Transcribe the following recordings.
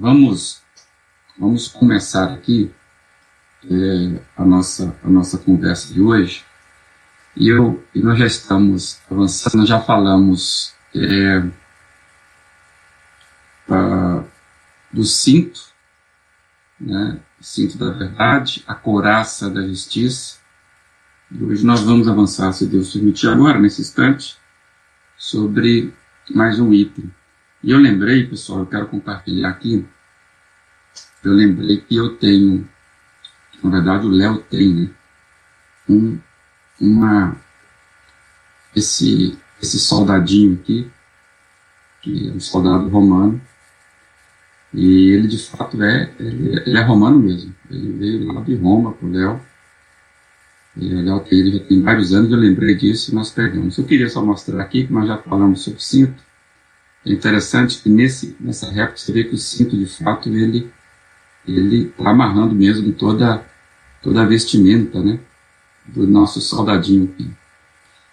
Vamos, vamos começar aqui é, a, nossa, a nossa conversa de hoje. E, eu, e nós já estamos avançando, já falamos é, a, do cinto, né, cinto da verdade, a couraça da justiça. E hoje nós vamos avançar, se Deus permitir, agora, nesse instante, sobre mais um item. E eu lembrei, pessoal, eu quero compartilhar aqui, eu lembrei que eu tenho, na verdade o Léo tem, né, um, uma, esse, esse soldadinho aqui, que é um soldado romano, e ele de fato é, ele, ele é romano mesmo, ele veio lá de Roma com o Léo, e o Léo tem, ele já tem vários anos, eu lembrei disso e nós pegamos. Eu queria só mostrar aqui, que nós já falamos sobre cinto, é interessante que nesse, nessa réplica você vê que o cinto, de fato, ele ele está amarrando mesmo toda, toda a vestimenta né, do nosso soldadinho.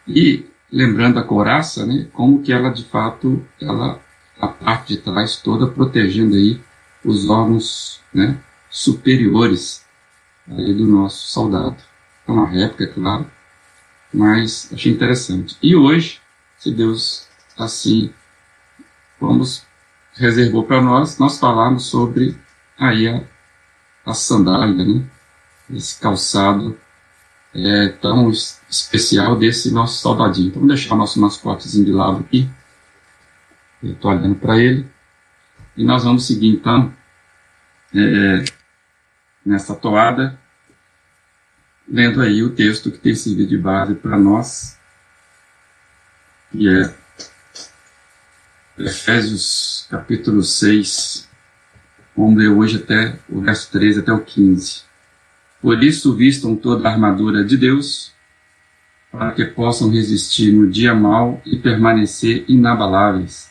E lembrando a couraça, né, como que ela, de fato, ela, a parte de trás toda protegendo aí os órgãos né, superiores aí do nosso soldado. É uma réplica, claro, mas achei interessante. E hoje, se Deus assim vamos reservou para nós, nós falamos sobre aí a, a sandália, né? Esse calçado é, tão especial desse nosso soldadinho. Então, vamos deixar o nosso mascotezinho de lado aqui. Eu estou olhando para ele. E nós vamos seguir, então, é, nessa toada, lendo aí o texto que tem servido de base para nós, que é Efésios capítulo 6, vamos ler hoje até o verso 13 até o 15. Por isso vistam toda a armadura de Deus, para que possam resistir no dia mau e permanecer inabaláveis.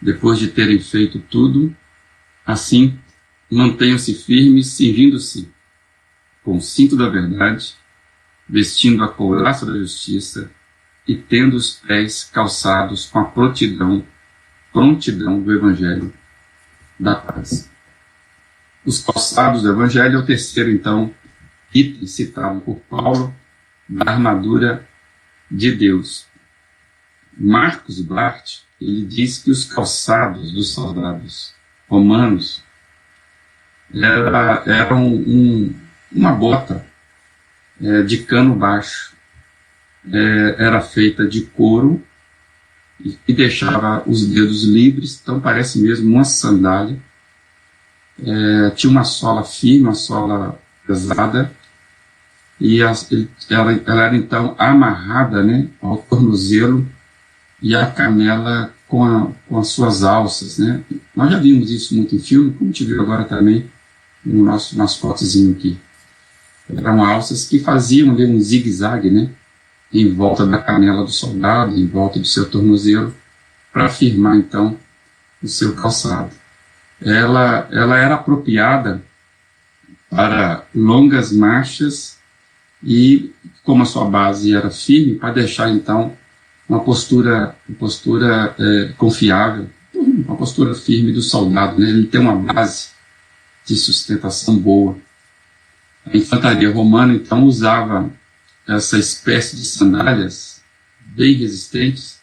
Depois de terem feito tudo, assim, mantenham-se firmes, servindo-se com o cinto da verdade, vestindo a couraça da justiça e tendo os pés calçados com a prontidão prontidão do Evangelho da paz. Os calçados do Evangelho é o terceiro, então, item citado por Paulo da armadura de Deus. Marcos Bart, ele diz que os calçados dos soldados romanos era, eram um, uma bota é, de cano baixo. É, era feita de couro e, deixava os dedos livres, então parece mesmo uma sandália. É, tinha uma sola firme, uma sola pesada, e ela, ela, era então amarrada né, ao tornozelo e a canela com, a, com as suas alças. Né? Nós já vimos isso muito em filme, como te viu agora também no nosso mascotezinho aqui. Eram alças que faziam ali um zigue-zague, né? Em volta da canela do soldado, em volta do seu tornozelo, para firmar então o seu calçado. Ela, ela era apropriada para longas marchas e, como a sua base era firme, para deixar então uma postura, uma postura é, confiável, uma postura firme do soldado. Né? Ele tem uma base de sustentação boa. A infantaria romana então usava essa espécie de sandálias bem resistentes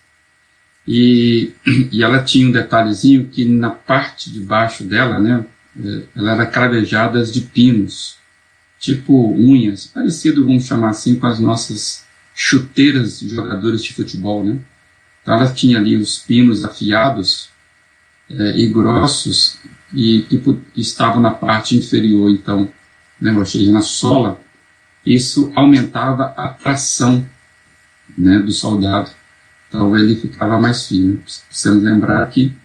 e, e ela tinha um detalhezinho que na parte de baixo dela, né, é, ela era cravejadas de pinos, tipo unhas, parecido, vamos chamar assim, com as nossas chuteiras de jogadores de futebol, né? Então ela tinha ali os pinos afiados é, e grossos e que estavam na parte inferior, então, né, ou seja, na sola isso aumentava a tração né, do soldado. Então ele ficava mais firme. Precisamos lembrar que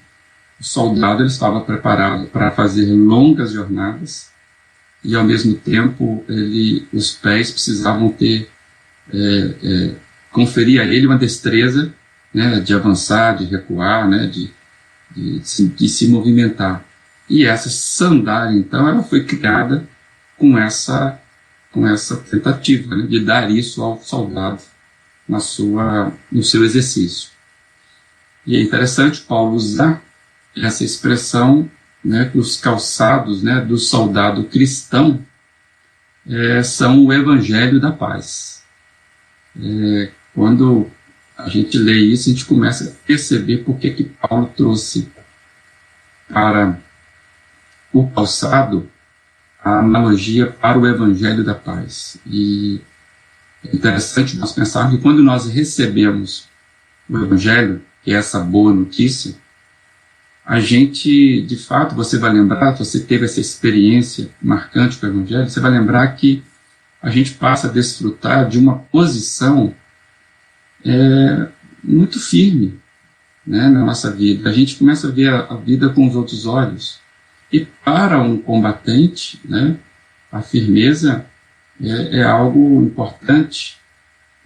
o soldado ele estava preparado para fazer longas jornadas e ao mesmo tempo ele, os pés precisavam ter é, é, conferir a ele uma destreza né, de avançar, de recuar, né, de, de, de se movimentar. E essa sandália, então, ela foi criada com essa com essa tentativa né, de dar isso ao soldado na sua, no seu exercício. E é interessante Paulo usar essa expressão né, que os calçados né, do soldado cristão é, são o Evangelho da Paz. É, quando a gente lê isso, a gente começa a perceber por que, que Paulo trouxe para o calçado a analogia para o Evangelho da Paz. E é interessante nós pensarmos que quando nós recebemos o Evangelho, que é essa boa notícia, a gente, de fato, você vai lembrar, você teve essa experiência marcante com o Evangelho, você vai lembrar que a gente passa a desfrutar de uma posição é, muito firme né, na nossa vida. A gente começa a ver a, a vida com os outros olhos. E para um combatente, né, a firmeza é, é algo importante.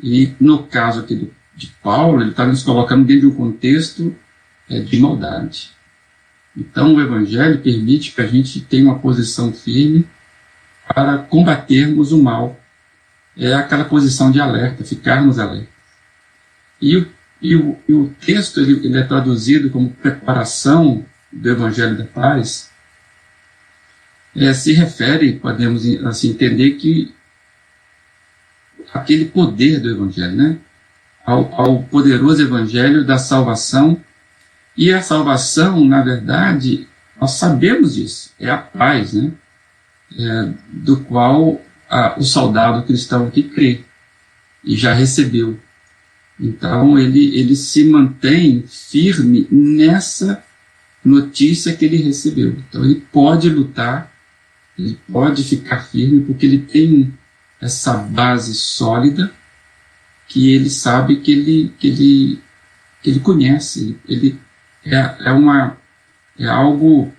E no caso aqui do, de Paulo, ele está nos colocando dentro de um contexto é, de maldade. Então, o Evangelho permite que a gente tenha uma posição firme para combatermos o mal. É aquela posição de alerta, ficarmos alerta. E o, e o, e o texto ele, ele é traduzido como preparação do Evangelho da Paz. É, se refere, podemos assim entender que aquele poder do Evangelho, né? Ao, ao poderoso Evangelho da salvação e a salvação, na verdade, nós sabemos disso, é a paz, né? É, do qual a, o soldado cristão que crê e já recebeu. Então ele, ele se mantém firme nessa notícia que ele recebeu. Então ele pode lutar, ele pode ficar firme, porque ele tem essa base sólida que ele sabe que ele, que ele, que ele conhece, ele, é, é, uma, é algo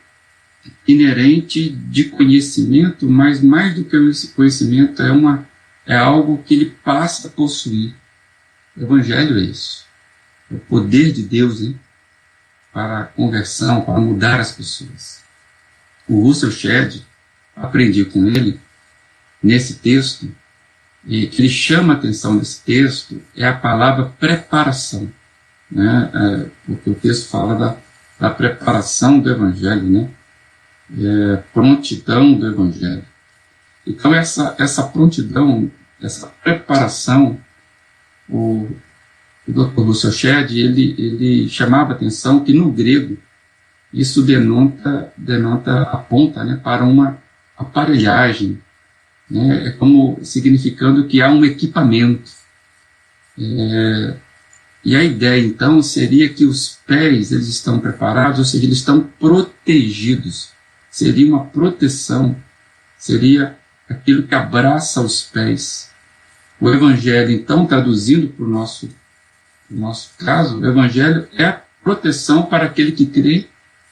inerente de conhecimento, mas mais do que esse conhecimento, é, uma, é algo que ele passa a possuir. O Evangelho é isso. É o poder de Deus hein, para a conversão, para mudar as pessoas. O Russell Shedd, aprendi com ele, nesse texto, e que ele chama a atenção desse texto, é a palavra preparação né? É, porque o texto fala da, da preparação do Evangelho, né? É, prontidão do Evangelho. Então, essa, essa prontidão, essa preparação, o, o Dr. Lúcio Shedd, ele, ele chamava atenção que no grego isso denota, denota aponta né, para uma aparelhagem, né, é como significando que há um equipamento. É, e a ideia então seria que os pés eles estão preparados, ou seja, eles estão protegidos. Seria uma proteção, seria aquilo que abraça os pés. O Evangelho, então, traduzindo para o nosso, nosso caso, o Evangelho é a proteção para aquele que crê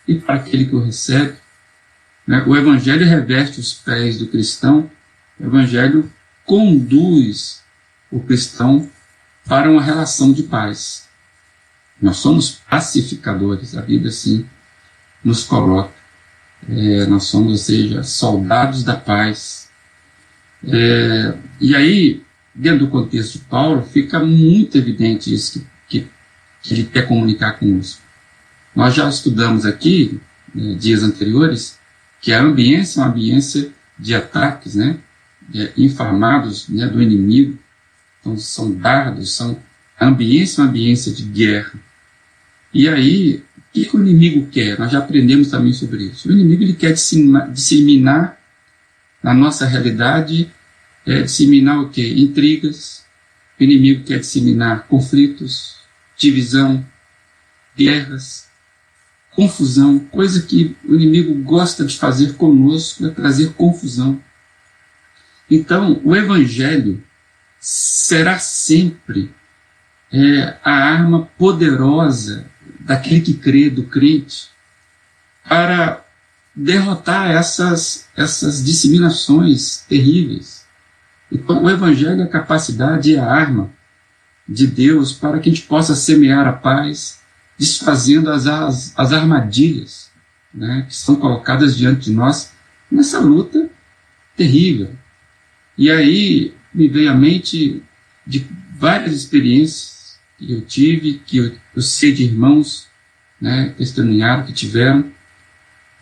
e para aquele que o recebe. Né? O Evangelho reveste os pés do cristão, o Evangelho conduz o cristão para uma relação de paz. Nós somos pacificadores, a Bíblia assim nos coloca. É, nós somos, ou seja, soldados da paz. É, e aí, dentro do contexto de Paulo, fica muito evidente isso que, que, que ele quer comunicar conosco. Nós já estudamos aqui, né, dias anteriores, que a ambiência é uma ambiência de ataques, né, infamados né, do inimigo, então, são dardos, são a ambiência é uma ambiência de guerra. E aí, o que, que, o inimigo quer? Nós já aprendemos também sobre isso. O inimigo ele quer disseminar, disseminar na nossa realidade, é, disseminar o quê? Intrigas. O inimigo quer disseminar conflitos, divisão, guerras, confusão, coisa que o inimigo gosta de fazer conosco, é trazer confusão. Então, o evangelho será sempre é, a arma poderosa daquele que crê, do crente, para derrotar essas, essas disseminações terríveis. Então, o Evangelho é a capacidade e a arma de Deus para que a gente possa semear a paz, desfazendo as, as, as armadilhas né, que são colocadas diante de nós nessa luta terrível. E aí, me veio à mente de várias experiências que eu tive, que eu, eu sei de irmãos né, testemunharam, que tiveram,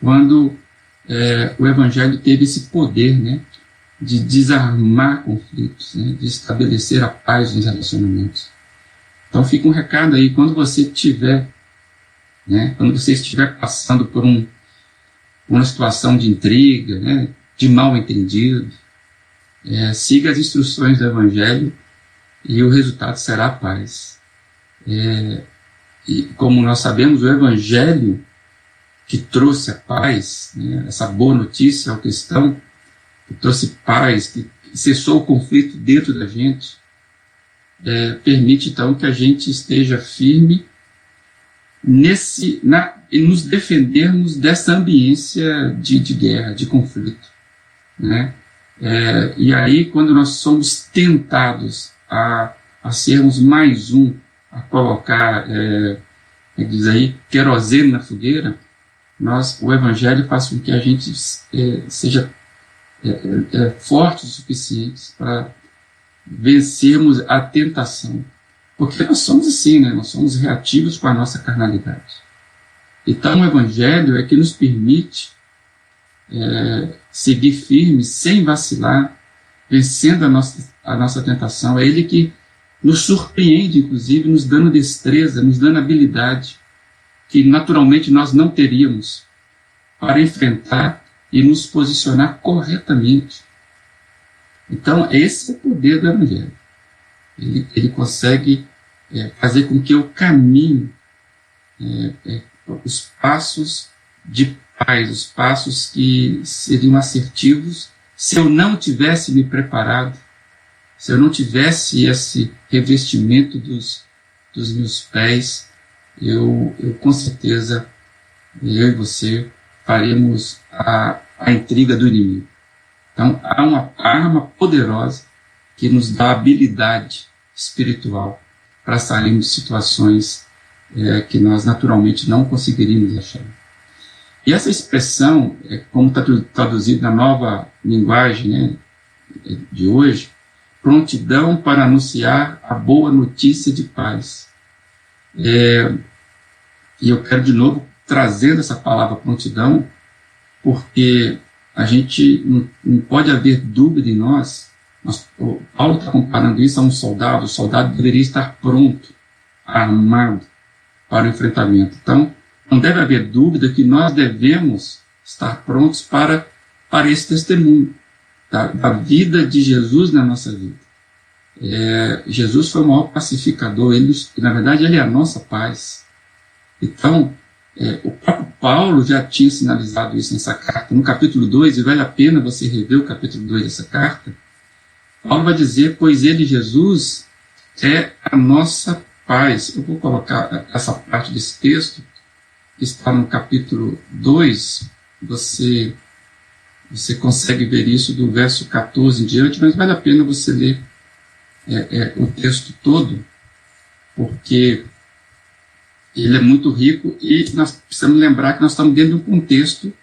quando é, o Evangelho teve esse poder né, de desarmar conflitos, né, de estabelecer a paz nos relacionamentos. Então fica um recado aí, quando você tiver, né, quando você estiver passando por um, uma situação de intriga, né, de mal entendido, é, siga as instruções do Evangelho e o resultado será a paz. É, e como nós sabemos, o Evangelho que trouxe a paz, né, essa boa notícia ao cristão, que trouxe paz, que cessou o conflito dentro da gente, é, permite então que a gente esteja firme nesse, na, e nos defendermos dessa ambiência de, de guerra, de conflito. Né? É, e aí, quando nós somos tentados a, a sermos mais um, a colocar, é, é diz aí, querosene na fogueira, nós, o Evangelho faz com que a gente é, seja é, é, forte o suficiente para vencermos a tentação. Porque nós somos assim, né? nós somos reativos com a nossa carnalidade. Então o Evangelho é que nos permite é, seguir firme, sem vacilar, vencendo a nossa, a nossa tentação. É Ele que nos surpreende, inclusive, nos dando destreza, nos dando habilidade que naturalmente nós não teríamos para enfrentar e nos posicionar corretamente. Então, esse é o poder do Evangelho. Ele, ele consegue é, fazer com que eu caminhe é, é, os passos de paz, os passos que seriam assertivos se eu não tivesse me preparado, se eu não tivesse esse revestimento dos, dos meus pés eu, eu com certeza, eu e você, faremos a, a intriga do inimigo. Então, há uma arma poderosa que nos dá habilidade espiritual para sairmos de situações é, que nós naturalmente não conseguiríamos achar. E essa expressão, é, como está traduzido na nova linguagem né, de hoje, prontidão para anunciar a boa notícia de paz. É, e eu quero de novo trazendo essa palavra prontidão, porque a gente não, não pode haver dúvida em nós. nós Paulo está comparando isso a um soldado. O soldado deveria estar pronto, armado para o enfrentamento. Então, não deve haver dúvida que nós devemos estar prontos para, para esse testemunho da, da vida de Jesus na nossa vida. É, Jesus foi o maior pacificador, ele, na verdade, ele é a nossa paz. Então, é, o próprio Paulo já tinha sinalizado isso nessa carta. No capítulo 2, e vale a pena você rever o capítulo 2 dessa carta, Paulo vai dizer, pois ele, Jesus, é a nossa paz. Eu vou colocar essa parte desse texto, que está no capítulo 2, você, você consegue ver isso do verso 14 em diante, mas vale a pena você ler é, é, o texto todo, porque ele é muito rico e nós precisamos lembrar que nós estamos dentro de um contexto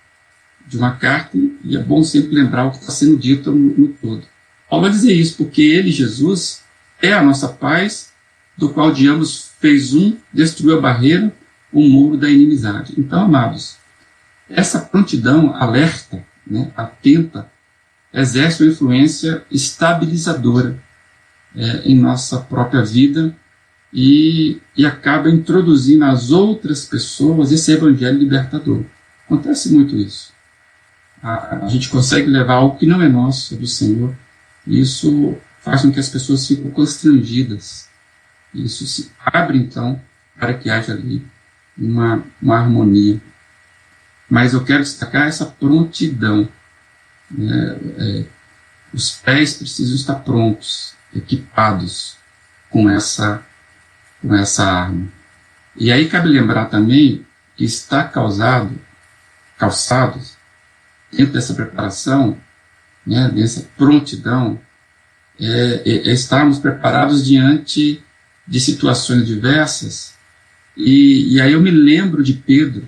de uma carta e é bom sempre lembrar o que está sendo dito no, no todo. Paulo vai dizer isso porque ele, Jesus, é a nossa paz, do qual de ambos fez um, destruiu a barreira, o muro da inimizade. Então, amados, essa prontidão alerta, né, atenta, exerce uma influência estabilizadora é, em nossa própria vida e, e acaba introduzindo às outras pessoas esse evangelho libertador. Acontece muito isso. A, a gente consegue levar algo que não é nosso, é do Senhor, e isso faz com que as pessoas fiquem constrangidas. Isso se abre, então, para que haja ali uma, uma harmonia. Mas eu quero destacar essa prontidão. Né? É, os pés precisam estar prontos, equipados com essa com essa arma. E aí cabe lembrar também que está causado, calçados, dentro dessa preparação, né, dessa prontidão, é, é, é estarmos preparados diante de situações diversas. E, e aí eu me lembro de Pedro,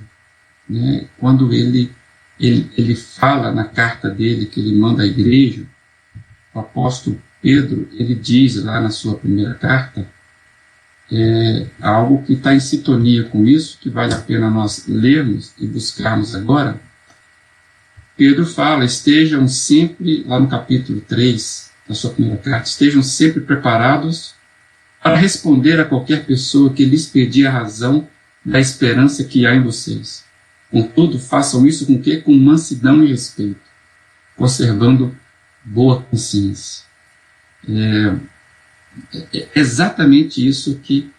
né, quando ele, ele, ele fala na carta dele que ele manda à igreja, o apóstolo Pedro, ele diz lá na sua primeira carta, é algo que está em sintonia com isso, que vale a pena nós lermos e buscarmos agora, Pedro fala: estejam sempre, lá no capítulo 3 da sua primeira carta, estejam sempre preparados para responder a qualquer pessoa que lhes pedir a razão da esperança que há em vocês. Contudo, façam isso com que? Com mansidão e respeito, conservando boa consciência. É, é exatamente isso que,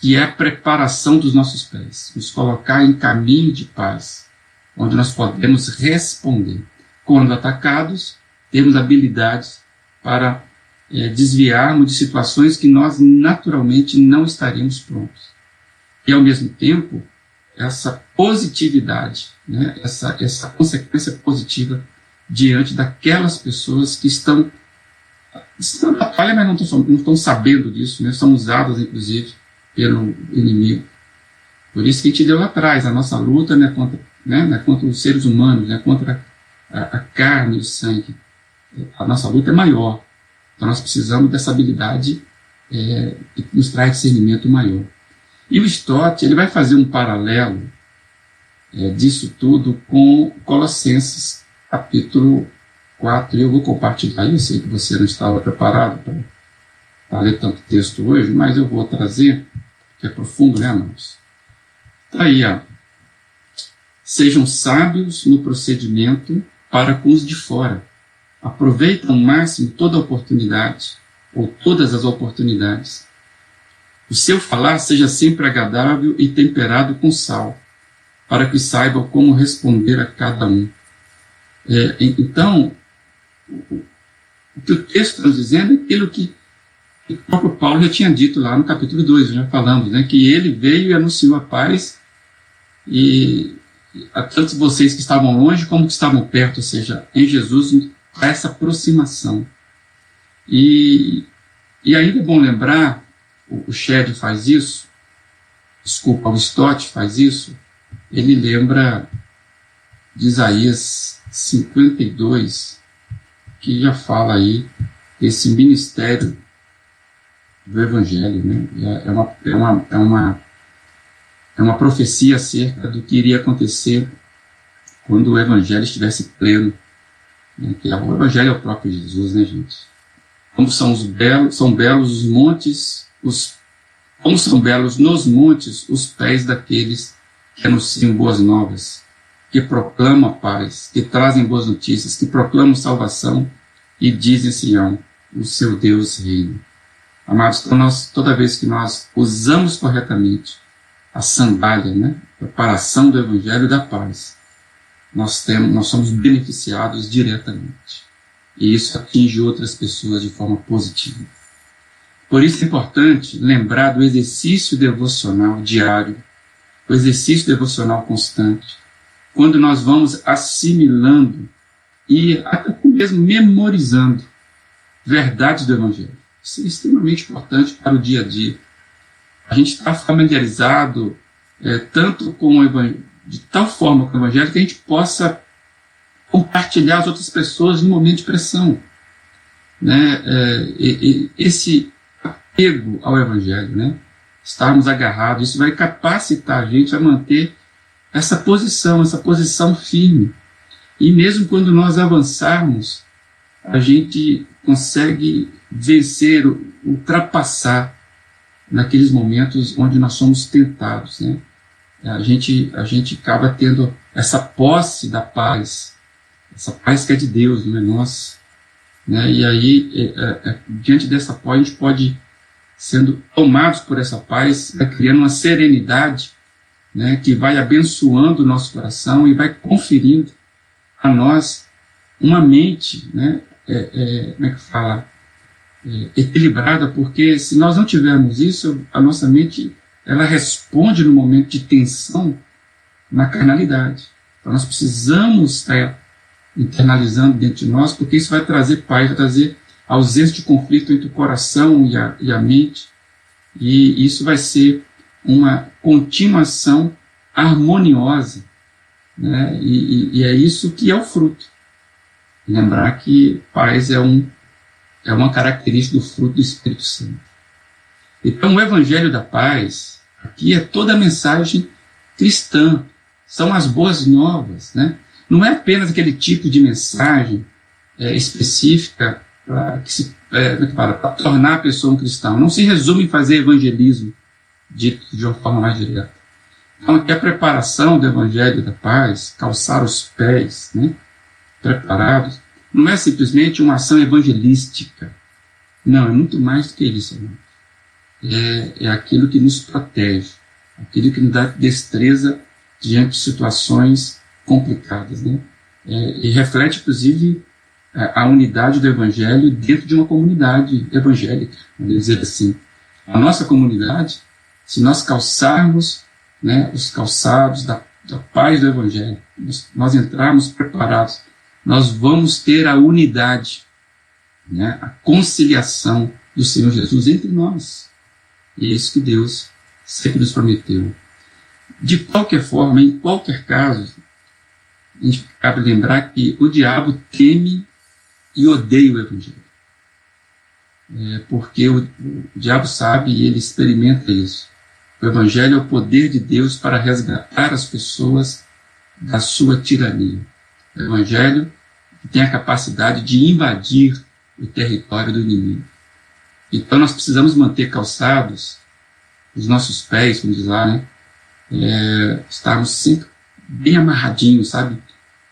que é a preparação dos nossos pés, nos colocar em caminho de paz, onde nós podemos responder. Quando atacados, temos habilidades para é, desviarmos de situações que nós naturalmente não estaríamos prontos. E, ao mesmo tempo, essa positividade, né, essa, essa consequência positiva diante daquelas pessoas que estão, estão na batalha, mas não estão, não sabendo disso, né, são usadas, inclusive, pelo inimigo. Por isso que a gente deu atrás, a nossa luta né, contra, né, né, contra os seres humanos, né, contra a, a carne e o sangue. A nossa luta é maior. Então nós precisamos dessa habilidade é, que nos traz discernimento maior. E o Stott ele vai fazer um paralelo é, disso tudo com Colossenses capítulo 4. Eu vou compartilhar, eu sei que você não estava preparado para ler tanto texto hoje, mas eu vou trazer, que é profundo, né, irmãos? Está aí, ó. Sejam sábios no procedimento para com os de fora. Aproveitem ao máximo toda oportunidade, ou todas as oportunidades. O seu falar seja sempre agradável e temperado com sal, para que saibam como responder a cada um. É, então, o que o texto está dizendo é aquilo que o próprio Paulo já tinha dito lá no capítulo 2, já falamos, né, que ele veio e anunciou a paz e a tantos vocês que estavam longe como que estavam perto, ou seja, em Jesus, essa aproximação. E, e ainda é bom lembrar, o, o Shed faz isso, desculpa, o Stott faz isso, ele lembra de Isaías 52, que já fala aí esse ministério do Evangelho, né? É, é uma, é uma, é uma é uma profecia acerca do que iria acontecer quando o Evangelho estivesse pleno. Né? Que o Evangelho é o próprio Jesus, né, gente? Como são, os belos, são belos os montes, os, como são belos nos montes os pés daqueles que anunciam boas novas, que proclamam a paz, que trazem boas notícias, que proclamam salvação e dizem Sião, o seu Deus reina. Amados, então nós, toda vez que nós usamos corretamente a sandália, né? preparação do Evangelho da paz, nós, temos, nós somos beneficiados diretamente. E isso atinge outras pessoas de forma positiva. Por isso é importante lembrar do exercício devocional diário, o exercício devocional constante, quando nós vamos assimilando e até mesmo memorizando verdades do Evangelho. Isso é extremamente importante para o dia a dia a gente está familiarizado é, tanto com o evangelho, de tal forma com o evangelho que a gente possa compartilhar as outras pessoas no momento de pressão. Né? É, esse apego ao evangelho, né? estarmos agarrados, isso vai capacitar a gente a manter essa posição, essa posição firme. E mesmo quando nós avançarmos, a gente consegue vencer, ultrapassar naqueles momentos onde nós somos tentados, né? A gente, a gente acaba tendo essa posse da paz, essa paz que é de Deus, não é nossa. Né? E aí, é, é, é, diante dessa paz, a gente pode, sendo tomados por essa paz, vai criando uma serenidade né, que vai abençoando o nosso coração e vai conferindo a nós uma mente, né, é, é, como é que fala? é, equilibrada, porque se nós não tivermos isso, a nossa mente ela responde no momento de tensão na carnalidade. Então nós precisamos estar internalizando dentro de nós, porque isso vai trazer paz, vai trazer ausência de conflito entre o coração e a, e a mente, e isso vai ser uma continuação harmoniosa, né? e, e, e é isso que é o fruto. Lembrar que paz é um é uma característica do fruto do Espírito Santo. Então, o Evangelho da Paz, aqui é toda a mensagem cristã, são as boas novas, né? não é apenas aquele tipo de mensagem é, específica para é, para tornar a pessoa um cristão. Não se resume em fazer evangelismo, dito de uma forma mais direta. Então, aqui a preparação do Evangelho da Paz, calçar os pés, né, preparados, não é simplesmente uma ação evangelística. Não, é muito mais do que isso. É, é aquilo que nos protege, aquilo que nos dá destreza diante de situações complicadas. Né? É, e reflete, inclusive, a unidade do Evangelho dentro de uma comunidade evangélica, vamos dizer assim. A nossa comunidade, se nós calçarmos né, os calçados da, da paz do Evangelho, nós, nós entrarmos preparados, nós vamos ter a unidade, né, a conciliação do Senhor Jesus entre nós. E é isso que Deus sempre nos prometeu. De qualquer forma, em qualquer caso, a gente cabe lembrar que o diabo teme e odeia o Evangelho. É porque o, o diabo sabe e ele experimenta isso. O Evangelho é o poder de Deus para resgatar as pessoas da sua tirania. O Evangelho tem a capacidade de invadir o território do inimigo. Então nós precisamos manter calçados os nossos pés, vamos dizer lá, né? É, estarmos sempre bem amarradinhos, sabe?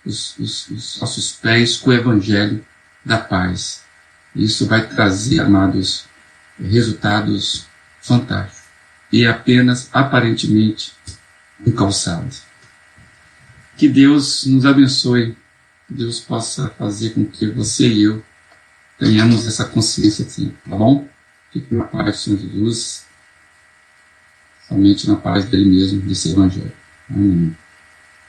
Os, os, os nossos pés com o Evangelho da paz. Isso vai trazer, amados, resultados fantásticos. E apenas, aparentemente, um calçado. Que Deus nos abençoe. Que Deus possa fazer com que você e eu tenhamos essa consciência assim, tá bom? Fique na paz do Senhor Jesus, somente na paz dele mesmo, desse Evangelho. Amém.